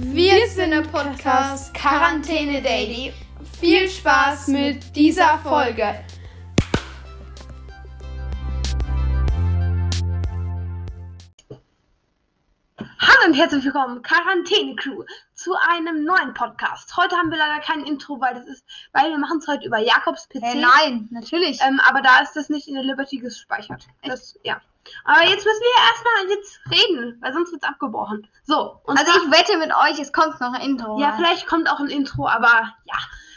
Wir sind der Podcast Quarantäne Daily. Viel Spaß mit dieser Folge. Hallo und herzlich willkommen, Quarantäne Crew, zu einem neuen Podcast. Heute haben wir leider kein Intro, weil das ist, weil wir machen es heute über Jakobs PC. Äh, nein, natürlich. Ähm, aber da ist das nicht in der Liberty gespeichert. Das, ja. Aber jetzt müssen wir erstmal jetzt reden, weil sonst wird es abgebrochen. So. Und also ich wette mit euch, es kommt noch ein Intro. ja, vielleicht kommt auch ein Intro, aber ja.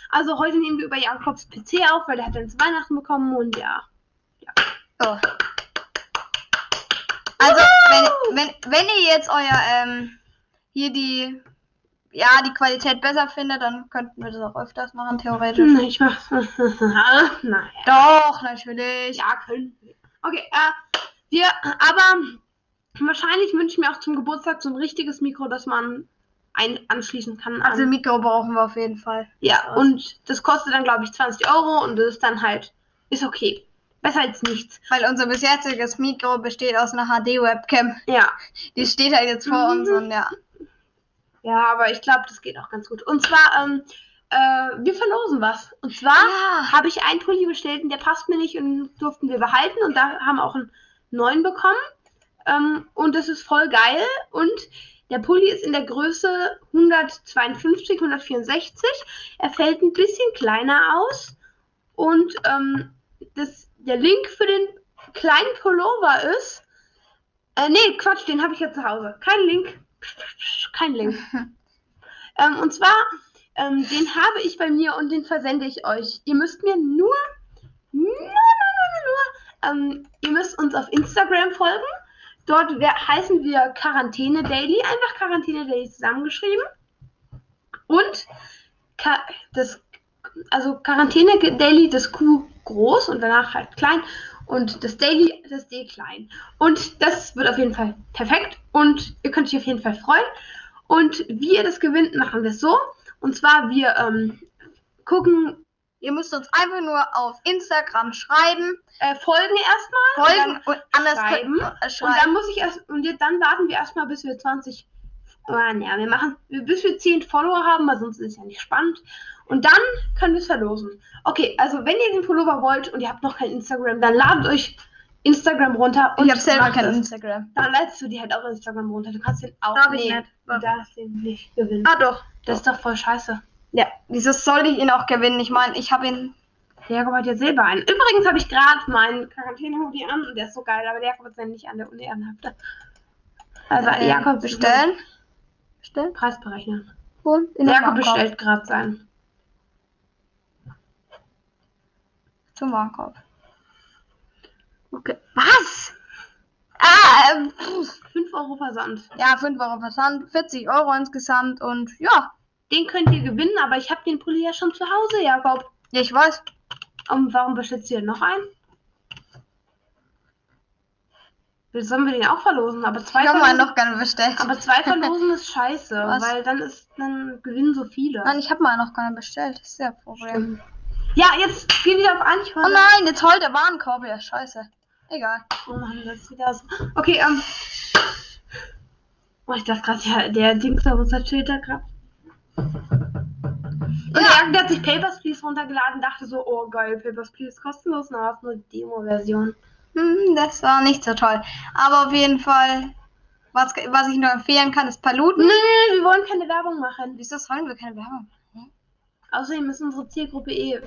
Also heute nehmen wir über Jakobs PC auf, weil der hat dann zu Weihnachten bekommen und ja. So. Also, wenn, wenn, wenn ihr jetzt euer, ähm, hier die, ja, die Qualität besser findet, dann könnten wir das auch öfters machen, theoretisch. Hm, Ich mach. Nein. Doch, natürlich. Ja, können wir. Okay, äh, ja, aber wahrscheinlich wünsche ich mir auch zum Geburtstag so ein richtiges Mikro, dass man ein anschließen kann. Also Mikro brauchen wir auf jeden Fall. Ja, also. und das kostet dann, glaube ich, 20 Euro und das ist dann halt, ist okay. Besser als nichts. Weil unser bisheriges Mikro besteht aus einer HD-Webcam. Ja. Die steht halt jetzt vor mhm. uns und ja. Ja, aber ich glaube, das geht auch ganz gut. Und zwar, ähm, äh, wir verlosen was. Und zwar ja. habe ich einen Pulli bestellt und der passt mir nicht und durften wir behalten. Und da haben auch ein 9 bekommen. Ähm, und das ist voll geil. Und der Pulli ist in der Größe 152, 164. Er fällt ein bisschen kleiner aus. Und ähm, das, der Link für den kleinen Pullover ist. Äh, nee, Quatsch, den habe ich ja zu Hause. Kein Link. Kein Link. ähm, und zwar, ähm, den habe ich bei mir und den versende ich euch. Ihr müsst mir nur, nur, nur, nur, nur, ähm, ihr müsst uns auf Instagram folgen. Dort heißen wir Quarantäne Daily, einfach Quarantäne Daily zusammengeschrieben. Und Ka das, also Quarantäne Daily, das Q groß und danach halt klein und das Daily, das D klein. Und das wird auf jeden Fall perfekt und ihr könnt euch auf jeden Fall freuen. Und wie ihr das gewinnt, machen wir es so. Und zwar, wir ähm, gucken, Ihr müsst uns einfach nur auf Instagram schreiben. äh, folgen erstmal. Folgen und anders schreiben. könnt- äh, Und schreiben. dann muss ich erst, und jetzt, dann warten wir erstmal, bis wir 20, oh, ja, wir machen, bis wir 10 Follower haben, weil sonst ist es ja nicht spannend. Und dann können wir es verlosen. Okay, also wenn ihr den Pullover wollt und ihr habt noch kein Instagram, dann ladet euch Instagram runter. ich habe selber kein. Instagram. Dann ladest du die halt auch Instagram runter. Du kannst den auch Darf ich nicht. Du darfst den nicht gewinnen. Ah doch. Das ist doch voll scheiße. Ja, wieso soll ich ihn auch gewinnen? Ich meine, ich habe ihn. Der Jakob hat jetzt selber einen. Übrigens habe ich gerade meinen Quarantäne-Hoodie an und der ist so geil, aber der Jakob hat seinen nicht an der Uni anhabt. Also äh, Jakob bestellen. Bestellen. Preis berechnen. Und in Der den Jakob bestellt gerade seinen. Zum Warenkorb. Okay. Was? Ah, ähm, pff. 5 Euro Versand. ja, 5 Euro Versand, 40 Euro insgesamt und ja. Den könnt ihr gewinnen, aber ich habe den Pulli ja schon zu Hause, Jakob. Ja, ich weiß. Und warum bestellst du denn noch einen? Sollen wir den auch verlosen? Aber zwei Ich habe verlosen, mal noch gerne bestellt. aber zwei verlosen ist scheiße, Was? weil dann ist dann gewinnen so viele. Nein, ich habe mal noch gerne bestellt. Das ist ja Problem. Ja, jetzt geh wieder auf Anchor. Oh nein, jetzt heult der Warenkorb. Ja, scheiße. Egal. Oh Mann, das wieder so. Okay, ähm. Oh, ich dachte gerade, ja, der Dings auf unser Schild da gerade. Und Ja. der hat sich Papers, Please runtergeladen, dachte so, oh geil, Papers, Please kostenlos, na, ist nur die Demo-Version. Hm, das war nicht so toll. Aber auf jeden Fall, was, was ich nur empfehlen kann, ist Paluten. Nee, nee, wir wollen keine Werbung machen. Wieso sollen wir keine Werbung machen? Außerdem ist unsere Zielgruppe eh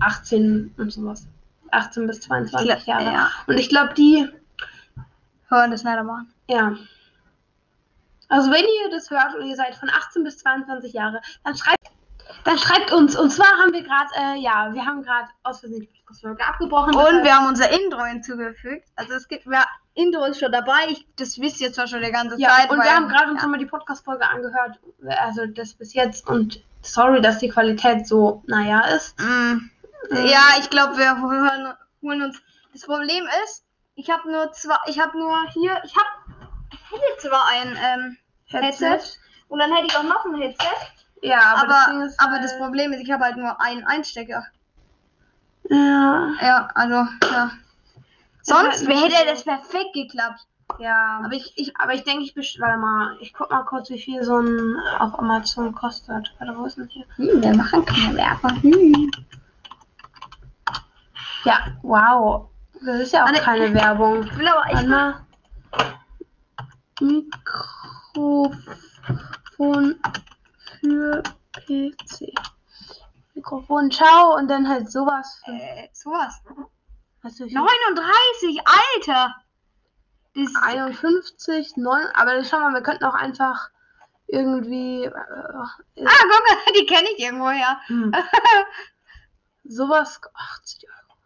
18 und sowas. 18 bis 22 Ich glaub, Jahre. ja. Und ich glaube, die, Hören das nicht machen. ja. Also wenn ihr das hört und ihr seid von 18 bis 22 Jahre, dann schreibt, dann schreibt uns. Und zwar haben wir gerade, äh, ja, wir haben gerade aus Versehen die Podcast-Folge abgebrochen. Und wir haben unser Intro hinzugefügt. Also es gibt, ja, Intro ist schon dabei. Ich, das wisst ihr zwar schon die ganze ja, Zeit. und weil- wir haben gerade uns ja. nochmal die Podcast-Folge angehört. Also das bis jetzt. Und sorry, dass die Qualität so, naja, ist. Mm. Ähm, Ja, ich glaube, wir holen, holen uns. Das Problem ist, ich habe nur zwei, ich habe nur hier, ich habe, hätte zwar ein ähm, Headset. und dann hätte ich auch noch ein Headset, Ja, aber, aber, das ist, aber das Problem ist, ich habe halt nur einen Einstecker. Ja. Ja, also, ja. Sonst halt hätte das perfekt geklappt. Ja, Aber ich, ich, aber ich denke, ich bestelle. Mal, ich guck mal kurz, wie viel so ein auf Amazon kostet. Warte, wo ist denn hier? hm, wir machen keine Werbung. Hm. Ja, wow. Das ist ja auch Warte, keine Werbung. Ich will aber, ich mal. Mikrofon für PC. Mikrofon, ciao und dann halt sowas. Für, äh, sowas. was weiß ich, 39, Alter! Das ist, 51, 9, aber schau mal, wir könnten auch einfach irgendwie äh, ah, guck mal, die kenne ich irgendwoher. hm, sowas 80 Euro.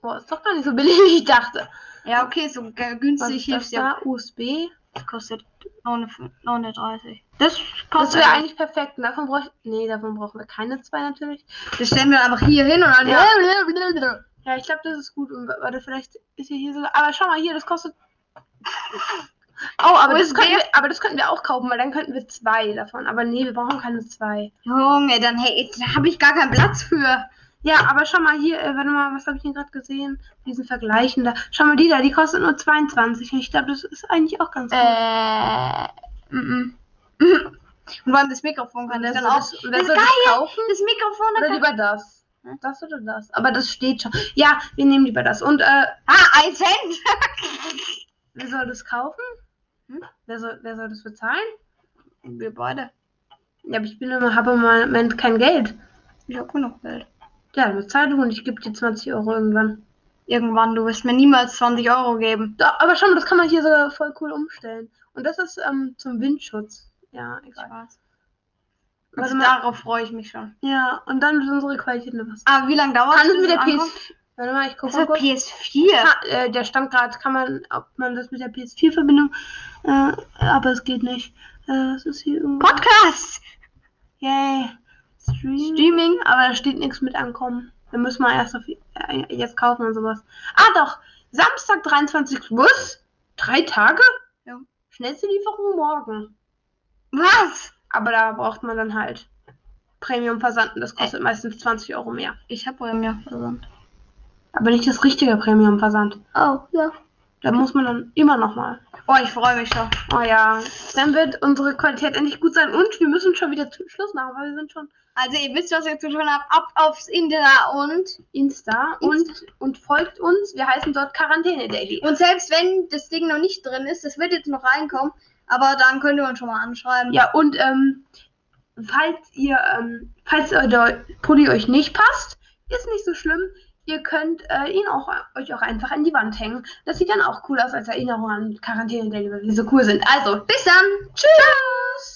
Boah, ist doch gar nicht so billig, wie ich dachte. Ja, okay, so günstig hilft ja. USB? Das kostet 39. Das Das wäre eigentlich perfekt. Davon brauche ich. Nee, davon brauchen wir keine zwei natürlich. Das stellen wir einfach hier hin und dann. Ja. Ja, ich glaube, das ist gut. Und warte, vielleicht ist hier, hier so. Aber schau mal hier, das kostet. Oh, aber das, könnten wir, aber das könnten wir auch kaufen, weil dann könnten wir zwei davon. Aber nee, wir brauchen keine zwei. Junge, dann hey, da habe ich gar keinen Platz für. Ja, aber schau mal hier, äh, warte mal, was habe ich hier gerade gesehen? Diesen Vergleichen da. Schau mal, die da, die kostet nur 22. Und ich glaube, das ist eigentlich auch ganz gut. Äh. Mm -mm. Und beim das Mikrofon kann ich wer dann soll auch. das, Das das kaufen? Das Mikrofon, Oder kann lieber das? Hm? Das oder das? Aber das steht schon. Ja, wir nehmen lieber das. Und äh, Ah, ein Cent! wer soll das kaufen? Hm? Wer, soll, wer soll das bezahlen? Wir beide. Ja, aber ich bin immer, habe im Moment kein Geld. Ich habe genug Geld. Ja, dann bezahl du und ich gebe dir 20 Euro irgendwann. Irgendwann, du wirst mir niemals 20 Euro geben. Da, aber schau mal, das kann man hier sogar voll cool umstellen. Und das ist ähm, zum Windschutz. Ja. Spaß. Warte Also darauf freue ich mich schon. Ja, und dann ist unsere Qualität noch was. Aber wie lange dauert Kann es mit der es ankommt? PS... Warte mal, ich gucke Das mal kurz. PS4. Ah, äh, der stand gerade, kann man, ob man das mit der PS4-Verbindung, äh, aber es geht nicht. Äh, was ist hier irgendwo? Podcast! Yay. Stream. Streaming. Aber da steht nichts mit ankommen. Da müssen wir erst auf, äh, jetzt kaufen und sowas. Ah doch, Samstag 23 Bus. Drei Tage? Ja. Schnellste Lieferung morgen. Was? Aber da braucht man dann halt Premium-Versand und das Äh. kostet meistens 20 Euro mehr. Ich habe Premium versandt. Aber nicht das richtige Premium-Versand. Oh, ja. Da muss man dann immer noch mal. Oh, ich freue mich schon. Oh ja, dann wird unsere Qualität endlich gut sein und wir müssen schon wieder zu Schluss machen, weil wir sind schon Also ihr wisst, was ihr zu tun habt. Ab aufs Insta und Insta, und, und folgt uns. Wir heißen dort Quarantäne Daily. und selbst wenn das Ding noch nicht drin ist, das wird jetzt noch reinkommen, aber dann könnt ihr uns schon mal anschreiben. Ja, und ähm, falls ihr, ähm, falls der Pulli euch nicht passt, ist nicht so schlimm. Ihr könnt äh, ihn auch euch auch einfach an die Wand hängen. Das sieht dann auch cool aus als Erinnerung an Quarantäne wir so cool sind. Also, Bis dann. tschüss!